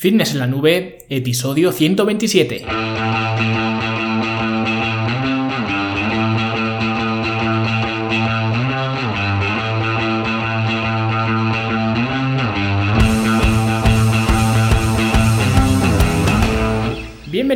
Fitness en la Nube, episodio 127.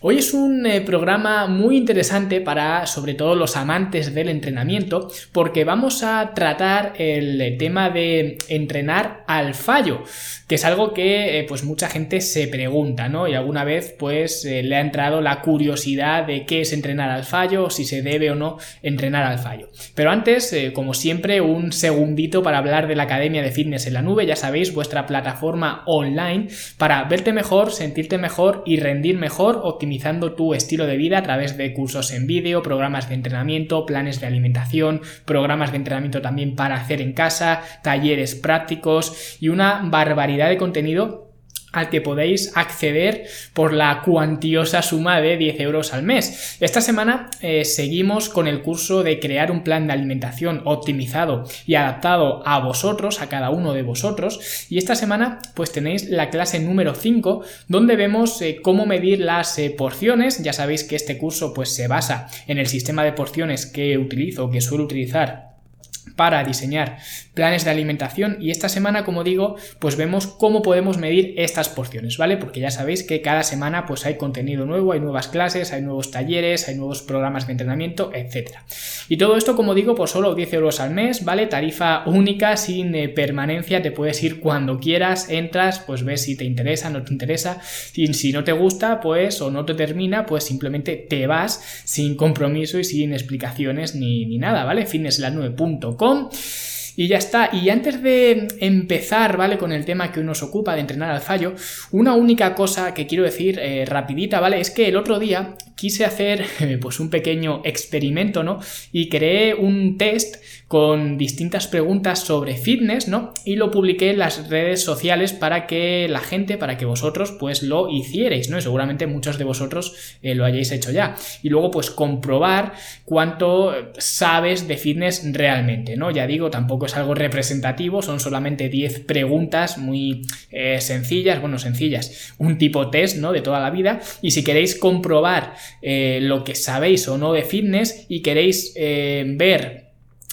Hoy es un eh, programa muy interesante para sobre todo los amantes del entrenamiento porque vamos a tratar el eh, tema de entrenar al fallo, que es algo que eh, pues mucha gente se pregunta, ¿no? Y alguna vez pues le ha entrado la curiosidad de qué es entrenar al fallo, si se debe o no entrenar al fallo. Pero antes, como siempre, un segundito para hablar de la Academia de Fitness en la Nube, ya sabéis, vuestra plataforma online para verte mejor, sentirte mejor y rendir mejor, optimizando tu estilo de vida a través de cursos en vídeo, programas de entrenamiento, planes de alimentación, programas de entrenamiento también para hacer en casa, talleres prácticos y una barbaridad de contenido al que podéis acceder por la cuantiosa suma de 10 euros al mes. Esta semana eh, seguimos con el curso de crear un plan de alimentación optimizado y adaptado a vosotros, a cada uno de vosotros. Y esta semana pues tenéis la clase número 5 donde vemos eh, cómo medir las eh, porciones. Ya sabéis que este curso pues se basa en el sistema de porciones que utilizo, que suelo utilizar para diseñar planes de alimentación y esta semana como digo pues vemos cómo podemos medir estas porciones vale porque ya sabéis que cada semana pues hay contenido nuevo hay nuevas clases hay nuevos talleres hay nuevos programas de entrenamiento etcétera. Y todo esto como digo por solo 10 euros al mes vale tarifa única sin eh, permanencia te puedes ir cuando quieras entras pues ves si te interesa no te interesa y si no te gusta pues o no te termina pues simplemente te vas sin compromiso y sin explicaciones ni, ni nada vale fitnessla9.com y ya está. Y antes de empezar, ¿vale? Con el tema que nos ocupa de entrenar al fallo, una única cosa que quiero decir eh, rapidita, ¿vale? Es que el otro día quise hacer pues un pequeño experimento, ¿no? Y creé un test con distintas preguntas sobre fitness, ¿no? Y lo publiqué en las redes sociales para que la gente, para que vosotros pues lo hicierais, ¿no? Y seguramente muchos de vosotros eh, lo hayáis hecho ya. Y luego pues comprobar cuánto sabes de fitness realmente, ¿no? Ya digo, tampoco es algo representativo, son solamente 10 preguntas muy eh, sencillas, bueno, sencillas, un tipo test, ¿no? De toda la vida. Y si queréis comprobar eh, lo que sabéis o no de fitness y queréis ver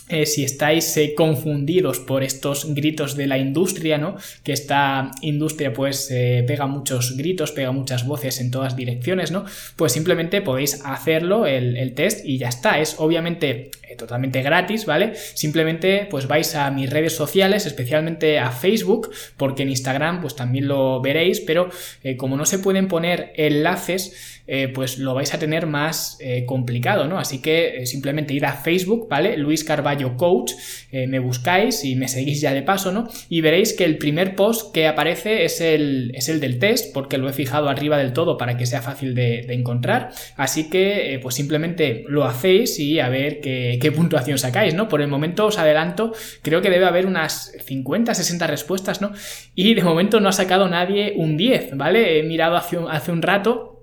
eh, si estáis eh, confundidos por estos gritos de la industria, ¿no? Que esta industria pues eh, pega muchos gritos, pega muchas voces en todas direcciones, ¿no? Pues simplemente podéis hacerlo, el, el test, y ya está. Es obviamente totalmente gratis, ¿vale? Simplemente pues vais a mis redes sociales, especialmente a Facebook, porque en Instagram pues también lo veréis, pero como no se pueden poner enlaces, pues lo vais a tener más complicado, ¿no? Así que simplemente ir a Facebook, ¿vale? Luis Carvalho Coach, eh, me buscáis y me seguís ya de paso, ¿no? Y veréis que el primer post que aparece es el, es el del test, porque lo he fijado arriba del todo para que sea fácil de, encontrar. Así que, eh, pues simplemente lo hacéis y a ver qué, puntuación sacáis, ¿no? Por el momento os adelanto, creo que debe haber unas 50, 60 respuestas, ¿no? Y de momento no ha sacado nadie un 10, ¿vale? He mirado hace hace un rato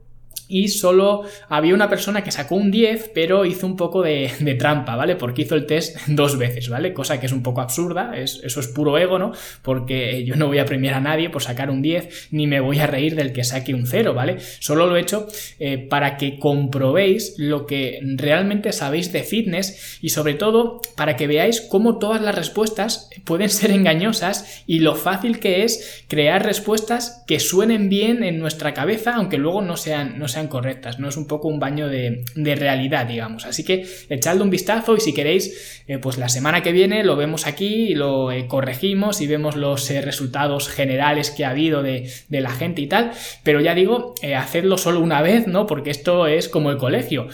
y solo había una persona que sacó un 10, pero hizo un poco de, trampa, ¿vale? Porque hizo el test dos veces, ¿vale? Cosa que es un poco absurda, es, eso es puro ego, ¿no? Porque yo no voy a premiar a nadie por sacar un 10, ni me voy a reír del que saque un 0, ¿vale? Solo lo he hecho eh, para que comprobéis lo que realmente sabéis de fitness y sobre todo para que veáis cómo todas las respuestas pueden ser engañosas y lo fácil que es crear respuestas que suenen bien en nuestra cabeza, aunque luego no sean, no sean correctas, ¿no? Es un poco un baño de, realidad, digamos. Así que echadle un vistazo y si queréis, eh, pues la semana que viene lo vemos aquí y lo eh, corregimos y vemos los eh, resultados generales que ha habido de, la gente y tal. Pero ya digo, hacedlo solo una vez, ¿no? Porque esto es como el colegio.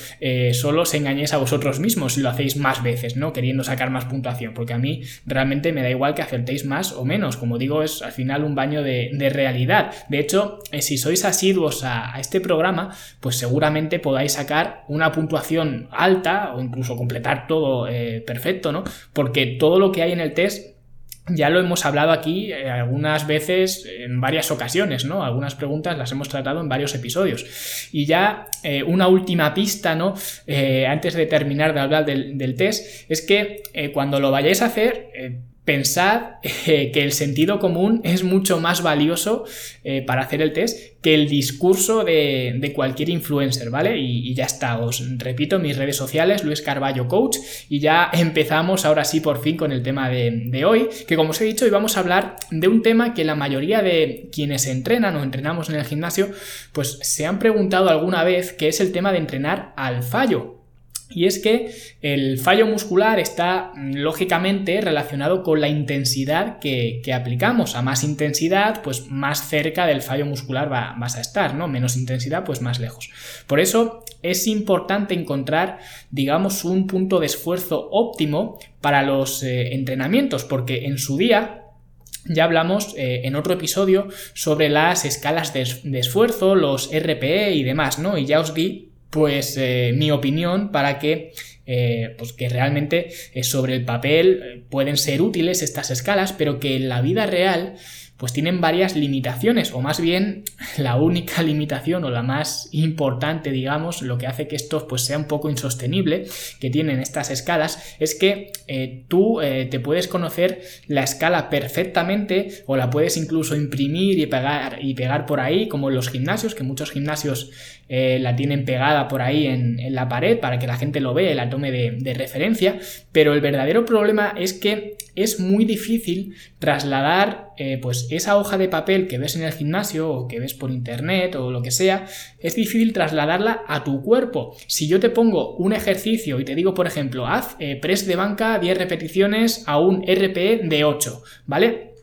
solo os engañéis a vosotros mismos si lo hacéis más veces, ¿no? Queriendo sacar más puntuación. Porque a mí realmente me da igual que acertéis más o menos. Como digo, es al final un baño de, realidad. De hecho, si sois asiduos a este programa, pues seguramente podáis sacar una puntuación alta o incluso completar todo eh, perfecto, ¿no? Porque todo lo que hay en el test ya lo hemos hablado aquí eh, algunas veces en varias ocasiones, ¿no? Algunas preguntas las hemos tratado en varios episodios. Y ya eh, una última pista, ¿no? Antes de terminar de hablar del test, es que cuando lo vayáis a hacer, pensad eh, que el sentido común es mucho más valioso eh, para hacer el test que el discurso de, cualquier influencer, ¿vale? Y, ya está, os repito, mis redes sociales, Luis Carballo Coach, y ya empezamos ahora sí por fin con el tema de, de hoy, que como os he dicho, hoy vamos a hablar de un tema que la mayoría de quienes entrenan o entrenamos en el gimnasio, pues se han preguntado alguna vez, que es el tema de entrenar al fallo. Y es que el fallo muscular está mm, lógicamente relacionado con la intensidad que, aplicamos. A más intensidad, pues más cerca del fallo muscular vas a estar, ¿no? Menos intensidad, pues más lejos. Por eso es importante encontrar, digamos, un punto de esfuerzo óptimo para los eh, entrenamientos, porque en su día ya hablamos eh, en otro episodio sobre las escalas de, de, esfuerzo, los RPE y demás, ¿no? Y ya os di pues eh, mi opinión para que eh, pues que realmente eh, sobre el papel pueden ser útiles estas escalas pero que en la vida real pues tienen varias limitaciones, o más bien la única limitación o la más importante, digamos, lo que hace que esto pues sea un poco insostenible que tienen estas escalas, es que tú te puedes conocer la escala perfectamente o la puedes incluso imprimir y pegar, y pegar por ahí, como en los gimnasios, que muchos gimnasios eh, la tienen pegada por ahí en, la pared para que la gente lo vea y la tome de, referencia, pero el verdadero problema es que es muy difícil trasladar eh, pues esa hoja de papel que ves en el gimnasio o que ves por internet o lo que sea, es difícil trasladarla a tu cuerpo. Si yo te pongo un ejercicio y te digo, por ejemplo, haz eh, press de banca 10 repeticiones a un RPE de 8, ¿vale?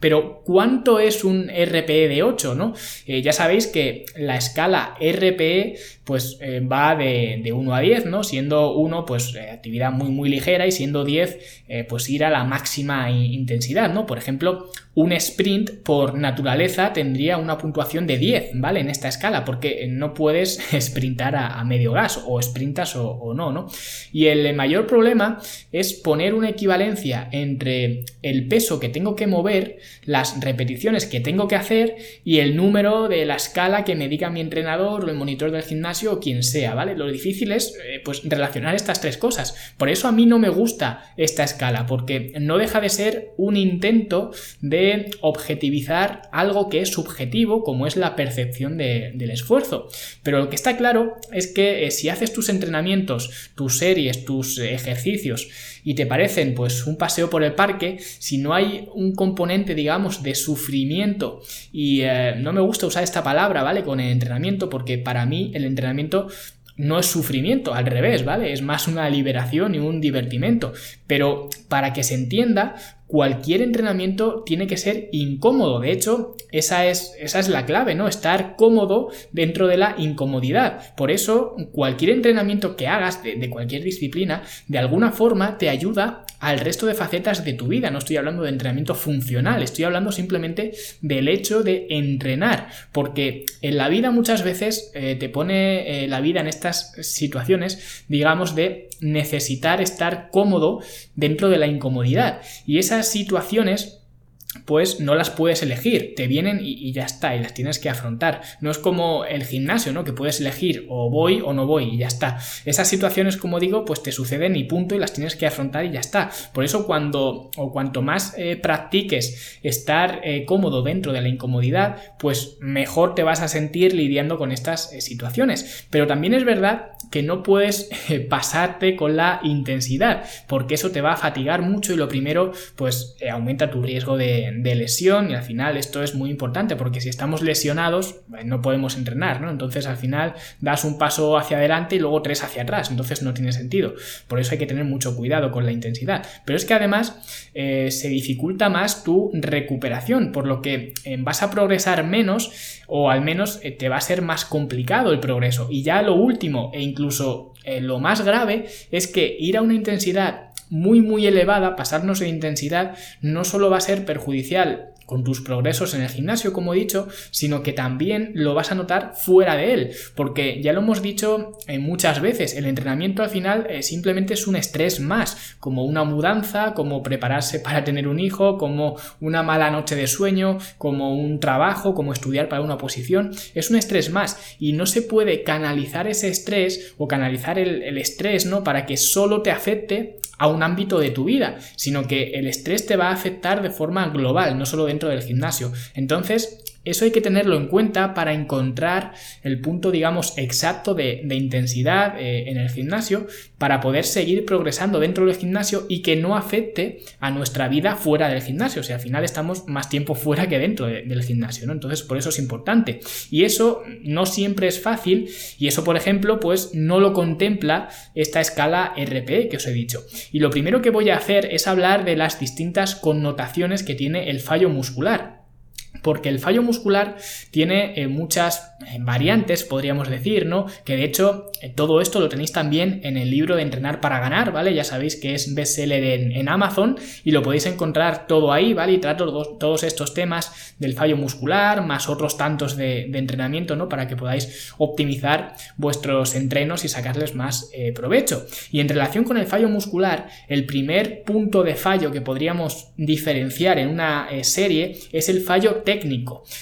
Pero, ¿cuánto es un RPE de 8? ¿no? Eh, ya sabéis que la escala RPE pues, eh, va de, de, 1 a 10, ¿no? Siendo 1, pues eh, actividad muy, muy ligera y siendo 10, pues ir a la máxima intensidad, ¿no? Por ejemplo, un sprint por naturaleza tendría una puntuación de 10, ¿vale? En esta escala, porque no puedes sprintar a, medio gas, o sprintas o, no, ¿no? Y el mayor problema es poner una equivalencia entre el peso que tengo que mover, las repeticiones que tengo que hacer y el número de la escala que me diga mi entrenador o el monitor del gimnasio o quien sea, ¿vale? Lo difícil es, eh, pues, relacionar estas tres cosas. Por eso a mí no me gusta esta escala, porque no deja de ser un intento de objetivizar algo que es subjetivo, como es la percepción del esfuerzo. Pero lo que está claro es que eh, si haces tus entrenamientos, tus series, tus ejercicios y te parecen pues un paseo por el parque, si no hay un componente, digamos, de sufrimiento, y eh, no me gusta usar esta palabra, ¿vale? Con el entrenamiento, porque para mí el entrenamiento no es sufrimiento, al revés, ¿vale? Es más una liberación y un divertimento. Pero para que se entienda, cualquier entrenamiento tiene que ser incómodo. De hecho, esa es, esa es la clave, ¿no? Estar cómodo dentro de la incomodidad. Por eso, cualquier entrenamiento que hagas de, cualquier disciplina, de alguna forma te ayuda al resto de facetas de tu vida. No estoy hablando de entrenamiento funcional, estoy hablando simplemente del hecho de entrenar, porque en la vida muchas veces eh, te pone eh, la vida en estas situaciones, digamos, de necesitar estar cómodo dentro de la incomodidad. Y esas situaciones pues no las puedes elegir, te vienen y, ya está, y las tienes que afrontar. No es como el gimnasio, ¿no? Que puedes elegir o voy o no voy y ya está. Esas situaciones, como digo, pues te suceden y punto y las tienes que afrontar y ya está. Por eso cuando o cuanto más eh, practiques estar eh, cómodo dentro de la incomodidad, pues mejor te vas a sentir lidiando con estas eh, situaciones. Pero también es verdad que no puedes pasarte con la intensidad, porque eso te va a fatigar mucho y lo primero, pues aumenta tu riesgo de de, lesión y al final esto es muy importante porque si estamos lesionados eh, no podemos entrenar, ¿no? Entonces al final das un paso hacia adelante y luego tres hacia atrás, entonces no tiene sentido. Por eso hay que tener mucho cuidado con la intensidad. Pero es que además eh, se dificulta más tu recuperación, por lo que eh, vas a progresar menos o al menos te va a ser más complicado el progreso. Y ya lo último e incluso lo más grave es que ir a una intensidad muy muy elevada, pasarnos de intensidad, no solo va a ser perjudicial con tus progresos en el gimnasio, como he dicho, sino que también lo vas a notar fuera de él, porque ya lo hemos dicho eh, muchas veces, el entrenamiento al final eh, simplemente es un estrés más, como una mudanza, como prepararse para tener un hijo, como una mala noche de sueño, como un trabajo, como estudiar para una posición, es un estrés más y no se puede canalizar ese estrés o canalizar el, el estrés, ¿no? Para que solo te afecte a un ámbito de tu vida, sino que el estrés te va a afectar de forma global, no solo dentro del gimnasio. Entonces, eso hay que tenerlo en cuenta para encontrar el punto, digamos, exacto de, intensidad eh, en el gimnasio para poder seguir progresando dentro del gimnasio y que no afecte a nuestra vida fuera del gimnasio. O sea, al final estamos más tiempo fuera que dentro del gimnasio, ¿no? Entonces, por eso es importante. Y eso no siempre es fácil y eso, por ejemplo, pues no lo contempla esta escala RPE que os he dicho. Y lo primero que voy a hacer es hablar de las distintas connotaciones que tiene el fallo muscular porque el fallo muscular tiene eh, muchas eh, variantes, podríamos decir, ¿no? Que de hecho eh, todo esto lo tenéis también en el libro de Entrenar para Ganar, ¿vale? Ya sabéis que es bestseller en, en Amazon y lo podéis encontrar todo ahí, ¿vale? Y trato todos estos temas del fallo muscular, más otros tantos de, entrenamiento, ¿no? Para que podáis optimizar vuestros entrenos y sacarles más provecho. Y en relación con el fallo muscular, el primer punto de fallo que podríamos diferenciar en una serie es el fallo técnico.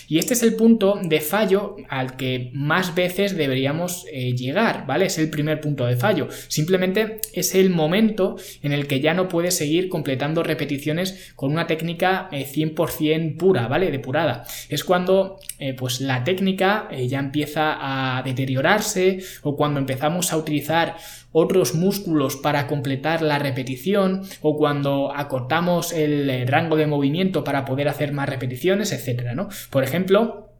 Y este es el punto de fallo al que más veces deberíamos eh, llegar, ¿vale? Es el primer punto de fallo. Simplemente es el momento en el que ya no puedes seguir completando repeticiones con una técnica 100% eh, pura, ¿vale? Depurada. Es cuando eh, pues la técnica ya empieza a deteriorarse o cuando empezamos a utilizar otros músculos para completar la repetición o cuando acortamos el rango de movimiento para poder hacer más repeticiones, etcétera, ¿no? Por ejemplo,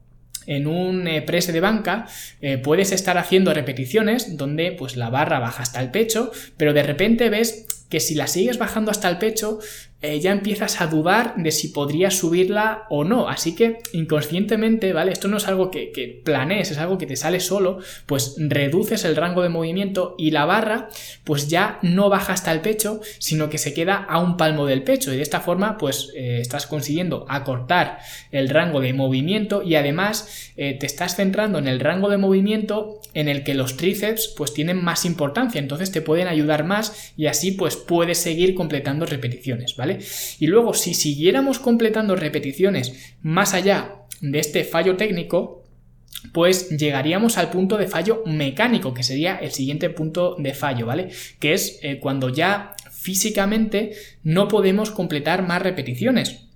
en un eh, press de banca eh, puedes estar haciendo repeticiones donde pues la barra baja hasta el pecho, pero de repente ves que si la sigues bajando hasta el pecho, eh, ya empiezas a dudar de si podrías subirla o no. Así que inconscientemente, ¿vale? Esto no es algo que, que, planees, es algo que te sale solo, pues reduces el rango de movimiento y la barra pues ya no baja hasta el pecho, sino que se queda a un palmo del pecho y de esta forma pues eh, estás consiguiendo acortar el rango de movimiento y además eh, te estás centrando en el rango de movimiento en el que los tríceps pues tienen más importancia, entonces te pueden ayudar más y así pues puedes seguir completando repeticiones, ¿vale? Y luego, si siguiéramos completando repeticiones más allá de este fallo técnico, pues llegaríamos al punto de fallo mecánico, que sería el siguiente punto de fallo, ¿vale? Que es eh, cuando ya físicamente no podemos completar más repeticiones.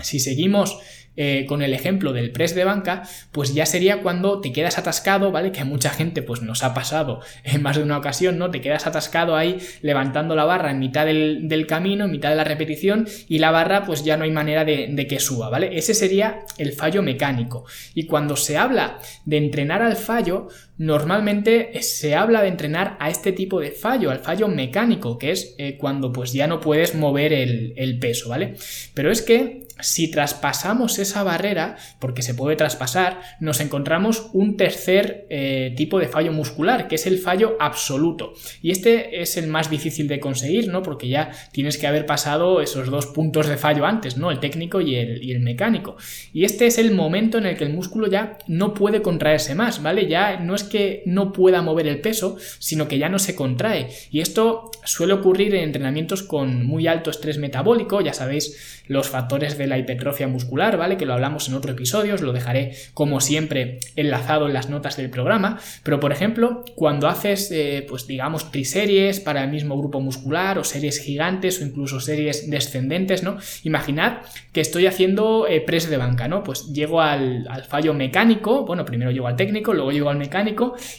Si seguimos eh, con el ejemplo del press de banca, pues ya sería cuando te quedas atascado, ¿vale? Que mucha gente pues nos ha pasado en más de una ocasión, ¿no? Te quedas atascado ahí levantando la barra en mitad del, camino, en mitad de la repetición y la barra pues ya no hay manera de, de que suba, ¿vale? Ese sería el fallo mecánico. Y cuando se habla de entrenar al fallo, normalmente se habla de entrenar a este tipo de fallo, al fallo mecánico, que es eh, cuando pues ya no puedes mover el, peso, ¿vale? Pero es que si traspasamos esa barrera, porque se puede traspasar, nos encontramos un tercer eh, tipo de fallo muscular, que es el fallo absoluto. Y este es el más difícil de conseguir, ¿no? Porque ya tienes que haber pasado esos dos puntos de fallo antes, ¿no? El técnico y el, y el mecánico. Y este es el momento en el que el músculo ya no puede contraerse más, ¿vale? Ya no es que no pueda mover el peso, sino que ya no se contrae. Y esto suele ocurrir en entrenamientos con muy alto estrés metabólico, ya sabéis los factores de la hipertrofia muscular, ¿vale? Que lo hablamos en otro episodio, os lo dejaré como siempre enlazado en las notas del programa, pero por ejemplo, cuando haces, eh, pues digamos, triseries para el mismo grupo muscular o series gigantes o incluso series descendentes, ¿no? Imaginad que estoy haciendo eh, press de banca, ¿no? Pues llego al, al fallo mecánico, bueno, primero llego al técnico, luego llego al mecánico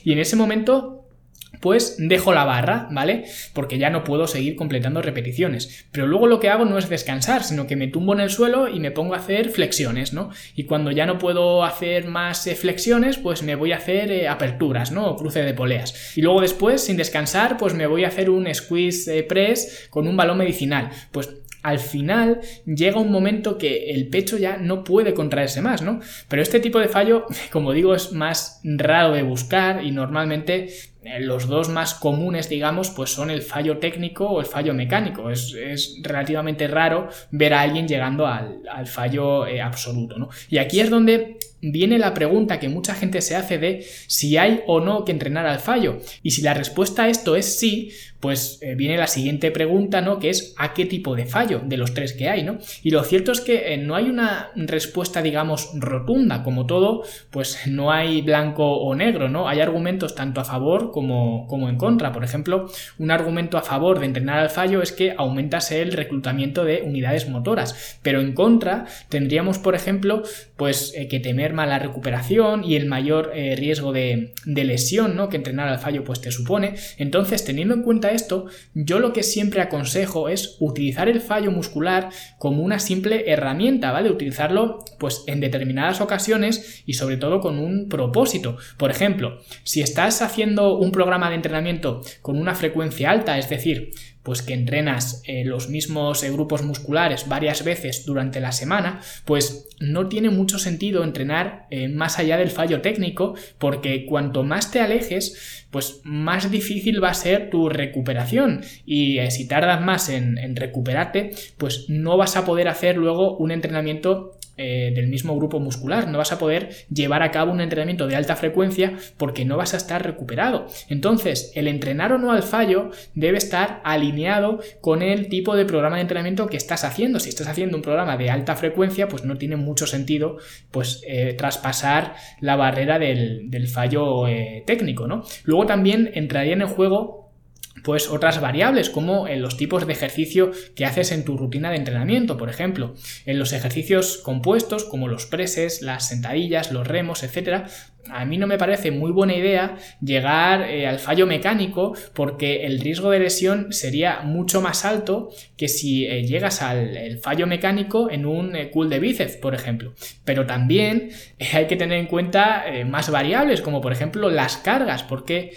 y en ese momento pues dejo la barra, ¿vale? Porque ya no puedo seguir completando repeticiones. Pero luego lo que hago no es descansar, sino que me tumbo en el suelo y me pongo a hacer flexiones, ¿no? Y cuando ya no puedo hacer más eh, flexiones, pues me voy a hacer eh, aperturas, ¿no? O cruce de poleas. Y luego después, sin descansar, pues me voy a hacer un squeeze eh, press con un balón medicinal. Pues al final llega un momento que el pecho ya no puede contraerse más, ¿no? Pero este tipo de fallo, como digo, es más raro de buscar y normalmente eh, los dos más comunes, digamos, pues son el fallo técnico o el fallo mecánico. Es, relativamente raro ver a alguien llegando al, fallo eh, absoluto, ¿no? Y aquí es donde viene la pregunta que mucha gente se hace de si hay o no que entrenar al fallo. Y si la respuesta a esto es sí, pues eh, viene la siguiente pregunta, ¿no? Que es ¿a qué tipo de fallo de los tres que hay, ¿no? Y lo cierto es que eh, no hay una respuesta, digamos, rotunda. Como todo, pues no hay blanco o negro, ¿no? Hay argumentos tanto a favor como, como en contra. Por ejemplo, un argumento a favor de entrenar al fallo es que aumentas el reclutamiento de unidades motoras. Pero en contra tendríamos, por ejemplo, pues eh, que temer la recuperación y el mayor riesgo de, lesión ¿no? que entrenar al fallo pues te supone. Entonces, teniendo en cuenta esto, yo lo que siempre aconsejo es utilizar el fallo muscular como una simple herramienta, ¿vale? Utilizarlo pues en determinadas ocasiones y sobre todo con un propósito. Por ejemplo, si estás haciendo un programa de entrenamiento con una frecuencia alta, es decir, pues que entrenas eh, los mismos eh, grupos musculares varias veces durante la semana, pues no tiene mucho sentido entrenar eh, más allá del fallo técnico, porque cuanto más te alejes, pues más difícil va a ser tu recuperación. Y si tardas más en, en recuperarte, pues no vas a poder hacer luego un entrenamiento eh, del mismo grupo muscular. No vas a poder llevar a cabo un entrenamiento de alta frecuencia porque no vas a estar recuperado. Entonces, el entrenar o no al fallo debe estar alineado con el tipo de programa de entrenamiento que estás haciendo. Si estás haciendo un programa de alta frecuencia, pues no tiene mucho sentido pues, eh, traspasar la barrera del, fallo eh, técnico. ¿no? Luego también entraría en juego pues otras variables como en los tipos de ejercicio que haces en tu rutina de entrenamiento, por ejemplo, en los ejercicios compuestos como los preses, las sentadillas, los remos, etcétera, a mí no me parece muy buena idea llegar eh, al fallo mecánico porque el riesgo de lesión sería mucho más alto que si eh, llegas al fallo mecánico en un eh, cool de bíceps, por ejemplo. Pero también hay que tener en cuenta más variables como por ejemplo las cargas, porque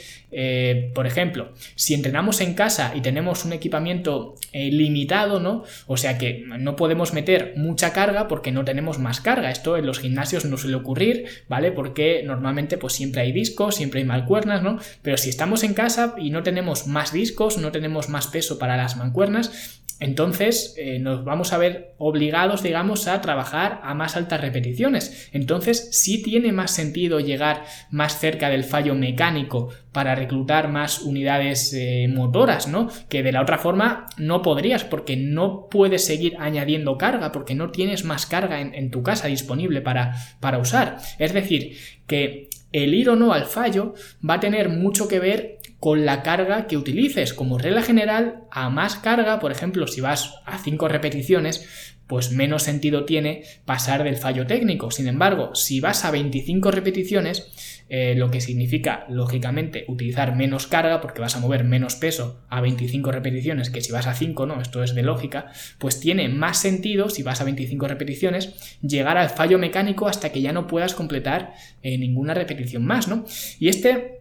por ejemplo, si entrenamos en casa y tenemos un equipamiento limitado, ¿no? O sea que no podemos meter mucha carga porque no tenemos más carga. Esto en los gimnasios no suele ocurrir, ¿vale? Porque normalmente pues siempre hay discos, siempre hay mancuernas, ¿no? Pero si estamos en casa y no tenemos más discos, no tenemos más peso para las mancuernas, entonces eh, nos vamos a ver obligados, digamos, a trabajar a más altas repeticiones. Entonces sí tiene más sentido llegar más cerca del fallo mecánico para reclutar más unidades eh, motoras, ¿no? Que de la otra forma no podrías porque no puedes seguir añadiendo carga porque no tienes más carga en, tu casa disponible para, para usar. Es decir, que el ir o no al fallo va a tener mucho que ver con la carga que utilices. Como regla general, a más carga, por ejemplo, si vas a 5 repeticiones, pues menos sentido tiene pasar del fallo técnico. Sin embargo, si vas a 25 repeticiones, eh, lo que significa, lógicamente, utilizar menos carga, porque vas a mover menos peso a 25 repeticiones que si vas a 5, ¿no? Esto es de lógica, pues tiene más sentido, si vas a 25 repeticiones, llegar al fallo mecánico hasta que ya no puedas completar eh, ninguna repetición más, ¿no? Y este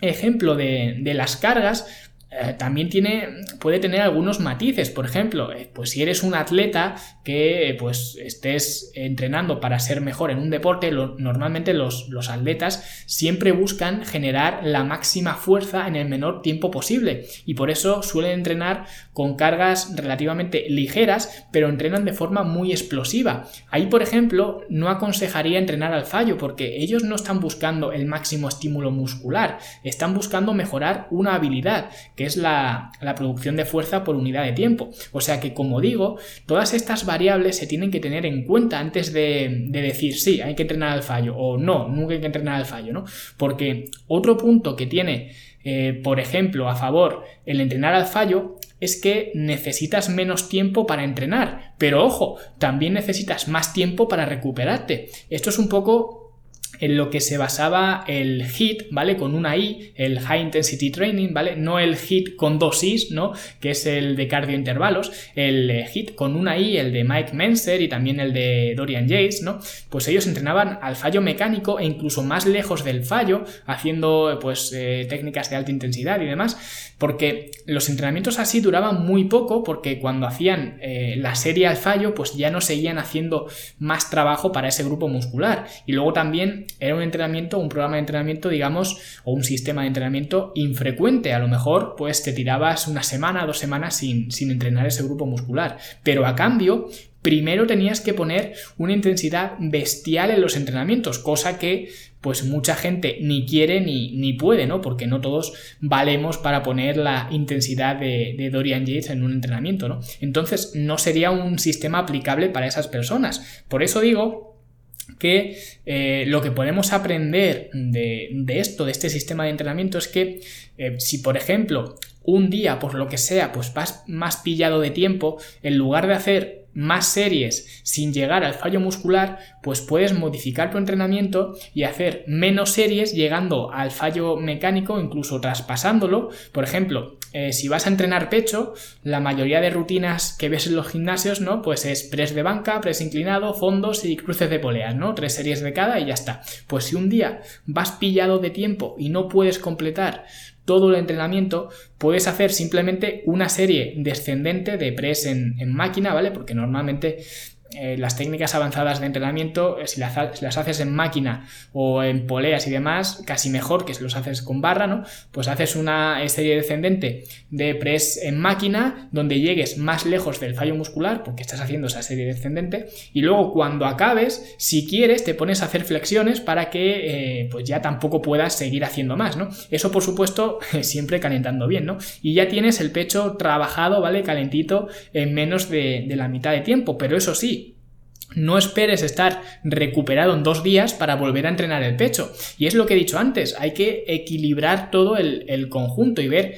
ejemplo de, de las cargas, eh, también tiene, puede tener algunos matices. Por ejemplo, eh, pues si eres un atleta que pues estés entrenando para ser mejor en un deporte, normalmente los, los, atletas siempre buscan generar la máxima fuerza en el menor tiempo posible y por eso suelen entrenar con cargas relativamente ligeras, pero entrenan de forma muy explosiva. Ahí, por ejemplo, no aconsejaría entrenar al fallo porque ellos no están buscando el máximo estímulo muscular, están buscando mejorar una habilidad que es la, producción de fuerza por unidad de tiempo. O sea que, como digo, todas estas variables se tienen que tener en cuenta antes de, decir sí, hay que entrenar al fallo o no, nunca hay que entrenar al fallo, ¿no? Porque otro punto que tiene, eh, por ejemplo, a favor el entrenar al fallo es que necesitas menos tiempo para entrenar. Pero ojo, también necesitas más tiempo para recuperarte. Esto es un poco en lo que se basaba el HIT, ¿vale? Con una I, el High Intensity Training, ¿vale? No el HIT con dos I's, ¿no? Que es el de cardiointervalos, el eh, HIT con una I, el de Mike Menser y también el de Dorian Yates, ¿no? Pues ellos entrenaban al fallo mecánico e incluso más lejos del fallo, haciendo pues eh, técnicas de alta intensidad y demás, porque los entrenamientos así duraban muy poco, porque cuando hacían eh, la serie al fallo, pues ya no seguían haciendo más trabajo para ese grupo muscular. Y luego también era un entrenamiento, un programa de entrenamiento, digamos, o un sistema de entrenamiento infrecuente. A lo mejor, pues te tirabas una semana, dos semanas sin, sin entrenar ese grupo muscular. Pero a cambio, primero tenías que poner una intensidad bestial en los entrenamientos, cosa que pues mucha gente ni quiere ni, ni puede, ¿no? Porque no todos valemos para poner la intensidad de, Dorian Yates en un entrenamiento, ¿no? Entonces no sería un sistema aplicable para esas personas. Por eso digo que eh, lo que podemos aprender de, esto, de este sistema de entrenamiento, es que eh, si por ejemplo un día, por lo que sea, pues vas más pillado de tiempo, en lugar de hacer más series sin llegar al fallo muscular, pues puedes modificar tu entrenamiento y hacer menos series llegando al fallo mecánico, incluso traspasándolo. Por ejemplo, eh, si vas a entrenar pecho, la mayoría de rutinas que ves en los gimnasios, ¿no? Pues es press de banca, press inclinado, fondos y cruces de poleas, ¿no? Tres series de cada y ya está. Pues si un día vas pillado de tiempo y no puedes completar todo el entrenamiento, puedes hacer simplemente una serie descendente de press en, en máquina, ¿vale? Porque normalmente eh, las técnicas avanzadas de entrenamiento, eh, si las, haces en máquina o en poleas y demás, casi mejor que si los haces con barra, ¿no? Pues haces una serie descendente de press en máquina donde llegues más lejos del fallo muscular porque estás haciendo esa serie descendente y luego cuando acabes, si quieres, te pones a hacer flexiones para que eh, pues ya tampoco puedas seguir haciendo más, ¿no? Eso por supuesto siempre calentando bien, ¿no? Y ya tienes el pecho trabajado, ¿vale? Calentito en menos de la mitad de tiempo, pero eso sí, no esperes estar recuperado en dos días para volver a entrenar el pecho. Y es lo que he dicho antes, hay que equilibrar todo el, conjunto y ver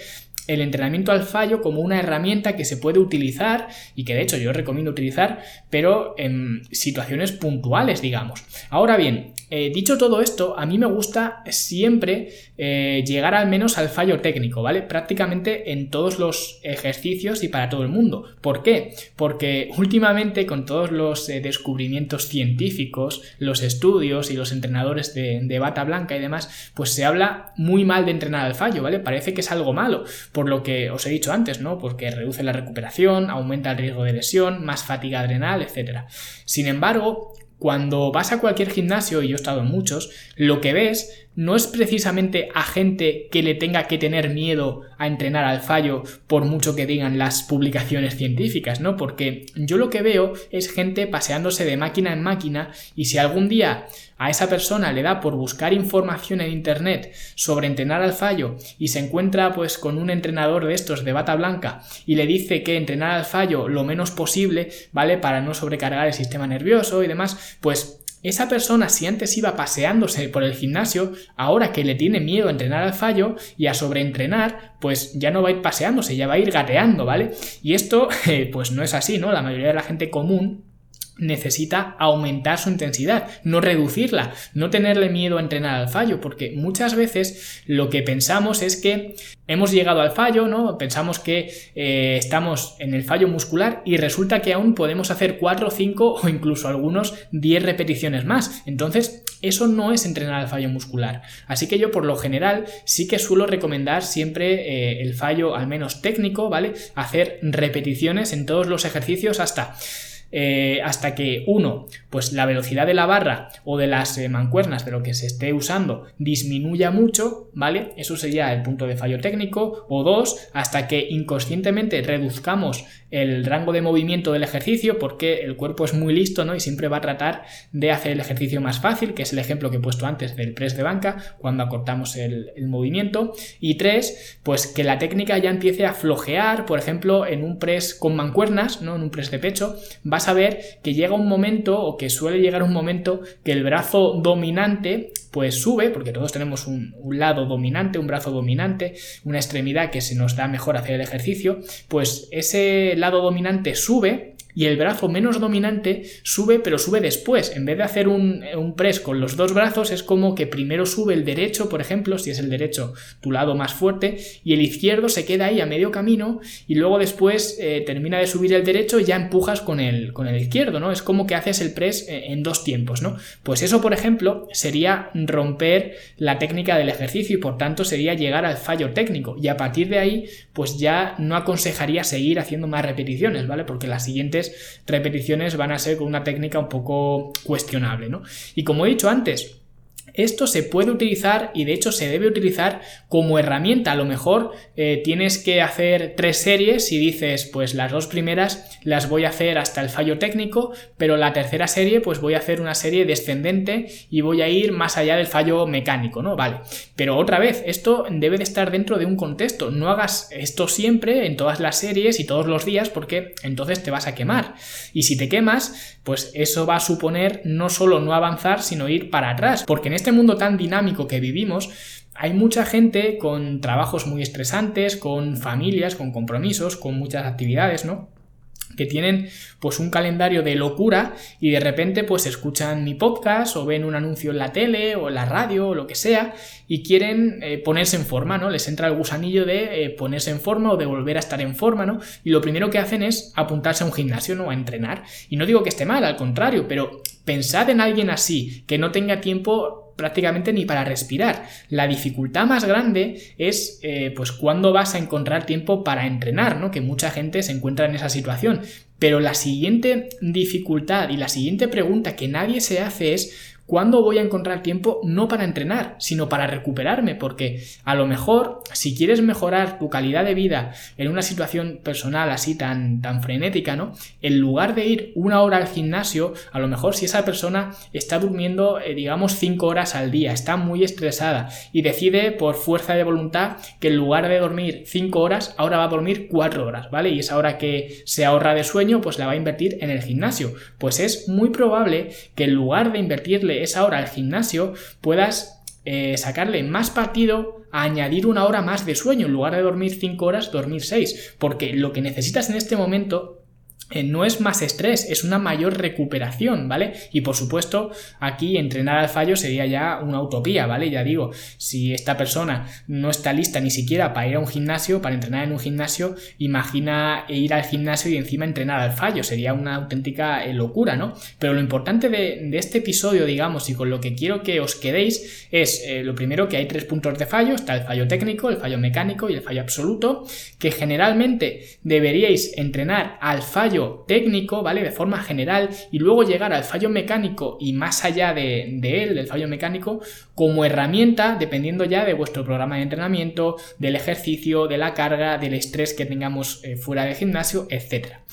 el entrenamiento al fallo como una herramienta que se puede utilizar y que de hecho yo recomiendo utilizar, pero en situaciones puntuales, digamos. Ahora bien, eh, dicho todo esto, a mí me gusta siempre eh, llegar al menos al fallo técnico, ¿vale? Prácticamente en todos los ejercicios y para todo el mundo. ¿Por qué? Porque últimamente con todos los eh, descubrimientos científicos, los estudios y los entrenadores de, bata blanca y demás, pues se habla muy mal de entrenar al fallo, ¿vale? Parece que es algo malo, lo que os he dicho antes, ¿no? Porque reduce la recuperación, aumenta el riesgo de lesión, más fatiga adrenal, etc. Sin embargo, cuando vas a cualquier gimnasio, y yo he estado en muchos, lo que ves no es precisamente a gente que le tenga que tener miedo a entrenar al fallo por mucho que digan las publicaciones científicas, ¿no? Porque yo lo que veo es gente paseándose de máquina en máquina y si algún día a esa persona le da por buscar información en internet sobre entrenar al fallo y se encuentra pues con un entrenador de estos de bata blanca y le dice que entrenar al fallo lo menos posible, ¿vale? Para no sobrecargar el sistema nervioso y demás, pues esa persona, si antes iba paseándose por el gimnasio, ahora que le tiene miedo a entrenar al fallo y a sobreentrenar, pues ya no va a ir paseándose, ya va a ir gateando, ¿vale? Y esto, eh, pues no es así, ¿no? La mayoría de la gente común necesita aumentar su intensidad, no reducirla, no tenerle miedo a entrenar al fallo, porque muchas veces lo que pensamos es que hemos llegado al fallo, ¿no? Pensamos que eh, estamos en el fallo muscular y resulta que aún podemos hacer 4, 5 o incluso algunos 10 repeticiones más. Entonces, eso no es entrenar al fallo muscular. Así que yo por lo general sí que suelo recomendar siempre eh, el fallo al menos técnico, ¿vale? Hacer repeticiones en todos los ejercicios hasta eh, hasta que uno, pues la velocidad de la barra o de las eh, mancuernas de lo que se esté usando disminuya mucho, ¿vale? Eso sería el punto de fallo técnico. O dos, hasta que inconscientemente reduzcamos el rango de movimiento del ejercicio porque el cuerpo es muy listo, ¿no? Y siempre va a tratar de hacer el ejercicio más fácil, que es el ejemplo que he puesto antes del press de banca, cuando acortamos el, movimiento. Y tres, pues que la técnica ya empiece a flojear, por ejemplo, en un press con mancuernas, ¿no? En un press de pecho, vas a ver que llega un momento, o que suele llegar un momento, que el brazo dominante pues sube, porque todos tenemos un, lado dominante, un brazo dominante, una extremidad que se nos da mejor hacer el ejercicio, pues ese lado dominante sube y el brazo menos dominante sube, pero sube después. En vez de hacer un, press con los dos brazos, es como que primero sube el derecho, por ejemplo, si es el derecho tu lado más fuerte, y el izquierdo se queda ahí a medio camino, y luego después eh, termina de subir el derecho y ya empujas con el, con el izquierdo, ¿no? Es como que haces el press eh, en dos tiempos, ¿no? Pues eso, por ejemplo, sería romper la técnica del ejercicio y por tanto sería llegar al fallo técnico. Y a partir de ahí, pues ya no aconsejaría seguir haciendo más repeticiones, ¿vale? Porque las repeticiones van a ser con una técnica un poco cuestionable, ¿no? Y como he dicho antes, esto se puede utilizar y de hecho se debe utilizar como herramienta. A lo mejor eh, tienes que hacer tres series y dices, pues las dos primeras las voy a hacer hasta el fallo técnico, pero la tercera serie pues voy a hacer una serie descendente y voy a ir más allá del fallo mecánico, ¿no? Vale. Pero otra vez, esto debe de estar dentro de un contexto. No hagas esto siempre en todas las series y todos los días porque entonces te vas a quemar. Y si te quemas, pues eso va a suponer no solo no avanzar, sino ir para atrás. Porque en este mundo tan dinámico que vivimos, hay mucha gente con trabajos muy estresantes, con familias, con compromisos, con muchas actividades, ¿no? que tienen pues un calendario de locura y de repente pues escuchan mi podcast o ven un anuncio en la tele o en la radio o lo que sea y quieren eh, ponerse en forma, ¿no? Les entra el gusanillo de eh, ponerse en forma o de volver a estar en forma, ¿no? Y lo primero que hacen es apuntarse a un gimnasio, ¿no? A entrenar. Y no digo que esté mal, al contrario, pero pensad en alguien así, que no tenga tiempo prácticamente ni para respirar. La dificultad más grande es eh, pues cuándo vas a encontrar tiempo para entrenar, ¿no? Que mucha gente se encuentra en esa situación. Pero la siguiente dificultad y la siguiente pregunta que nadie se hace es ¿Cuándo voy a encontrar tiempo no para entrenar, sino para recuperarme? Porque a lo mejor, si quieres mejorar tu calidad de vida en una situación personal así tan, tan frenética, ¿no? En lugar de ir una hora al gimnasio, a lo mejor si esa persona está durmiendo, eh, digamos, cinco horas al día, está muy estresada y decide por fuerza de voluntad que en lugar de dormir cinco horas, ahora va a dormir cuatro horas, ¿vale? Y esa hora que se ahorra de sueño, pues la va a invertir en el gimnasio. Pues es muy probable que en lugar de invertirle esa hora al gimnasio, puedas eh, sacarle más partido a añadir una hora más de sueño. En lugar de dormir 5 horas, dormir 6. Porque lo que necesitas en este momento eh, no es más estrés, es una mayor recuperación, ¿vale? Y por supuesto, aquí entrenar al fallo sería ya una utopía, ¿vale? Ya digo, si esta persona no está lista ni siquiera para ir a un gimnasio, para entrenar en un gimnasio, imagina ir al gimnasio y encima entrenar al fallo, sería una auténtica eh, locura, ¿no? Pero lo importante de, este episodio, digamos, y con lo que quiero que os quedéis, es eh, lo primero que hay tres puntos de fallo, está el fallo técnico, el fallo mecánico y el fallo absoluto, que generalmente deberíais entrenar al fallo técnico, ¿vale? De forma general y luego llegar al fallo mecánico y más allá de, él, del fallo mecánico, como herramienta, dependiendo ya de vuestro programa de entrenamiento, del ejercicio, de la carga, del estrés que tengamos eh, fuera del gimnasio, etcétera.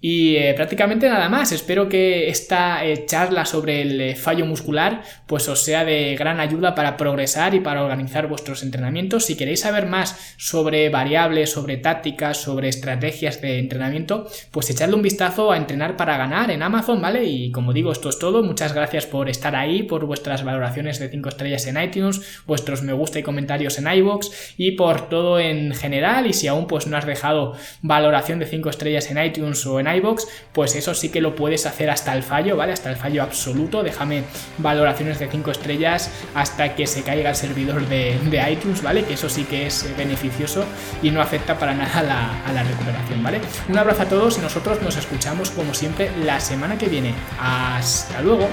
Y eh, prácticamente nada más. Espero que esta eh, charla sobre el eh, fallo muscular pues os sea de gran ayuda para progresar y para organizar vuestros entrenamientos. Si queréis saber más sobre variables, sobre tácticas, sobre estrategias de entrenamiento, pues echadle un vistazo a entrenar para ganar en Amazon, ¿vale? Y como digo, esto es todo. Muchas gracias por estar ahí, por vuestras valoraciones de 5 estrellas en iTunes, vuestros me gusta y comentarios en iBox y por todo en general. Y si aún pues no has dejado valoración de 5 estrellas en iTunes o en en iBox, pues eso sí que lo puedes hacer hasta el fallo, ¿vale? Hasta el fallo absoluto. Déjame valoraciones de 5 estrellas hasta que se caiga el servidor de, iTunes, ¿vale? Que eso sí que es eh, beneficioso y no afecta para nada a la recuperación, ¿vale? Un abrazo a todos y nosotros nos escuchamos como siempre la semana que viene. Hasta luego.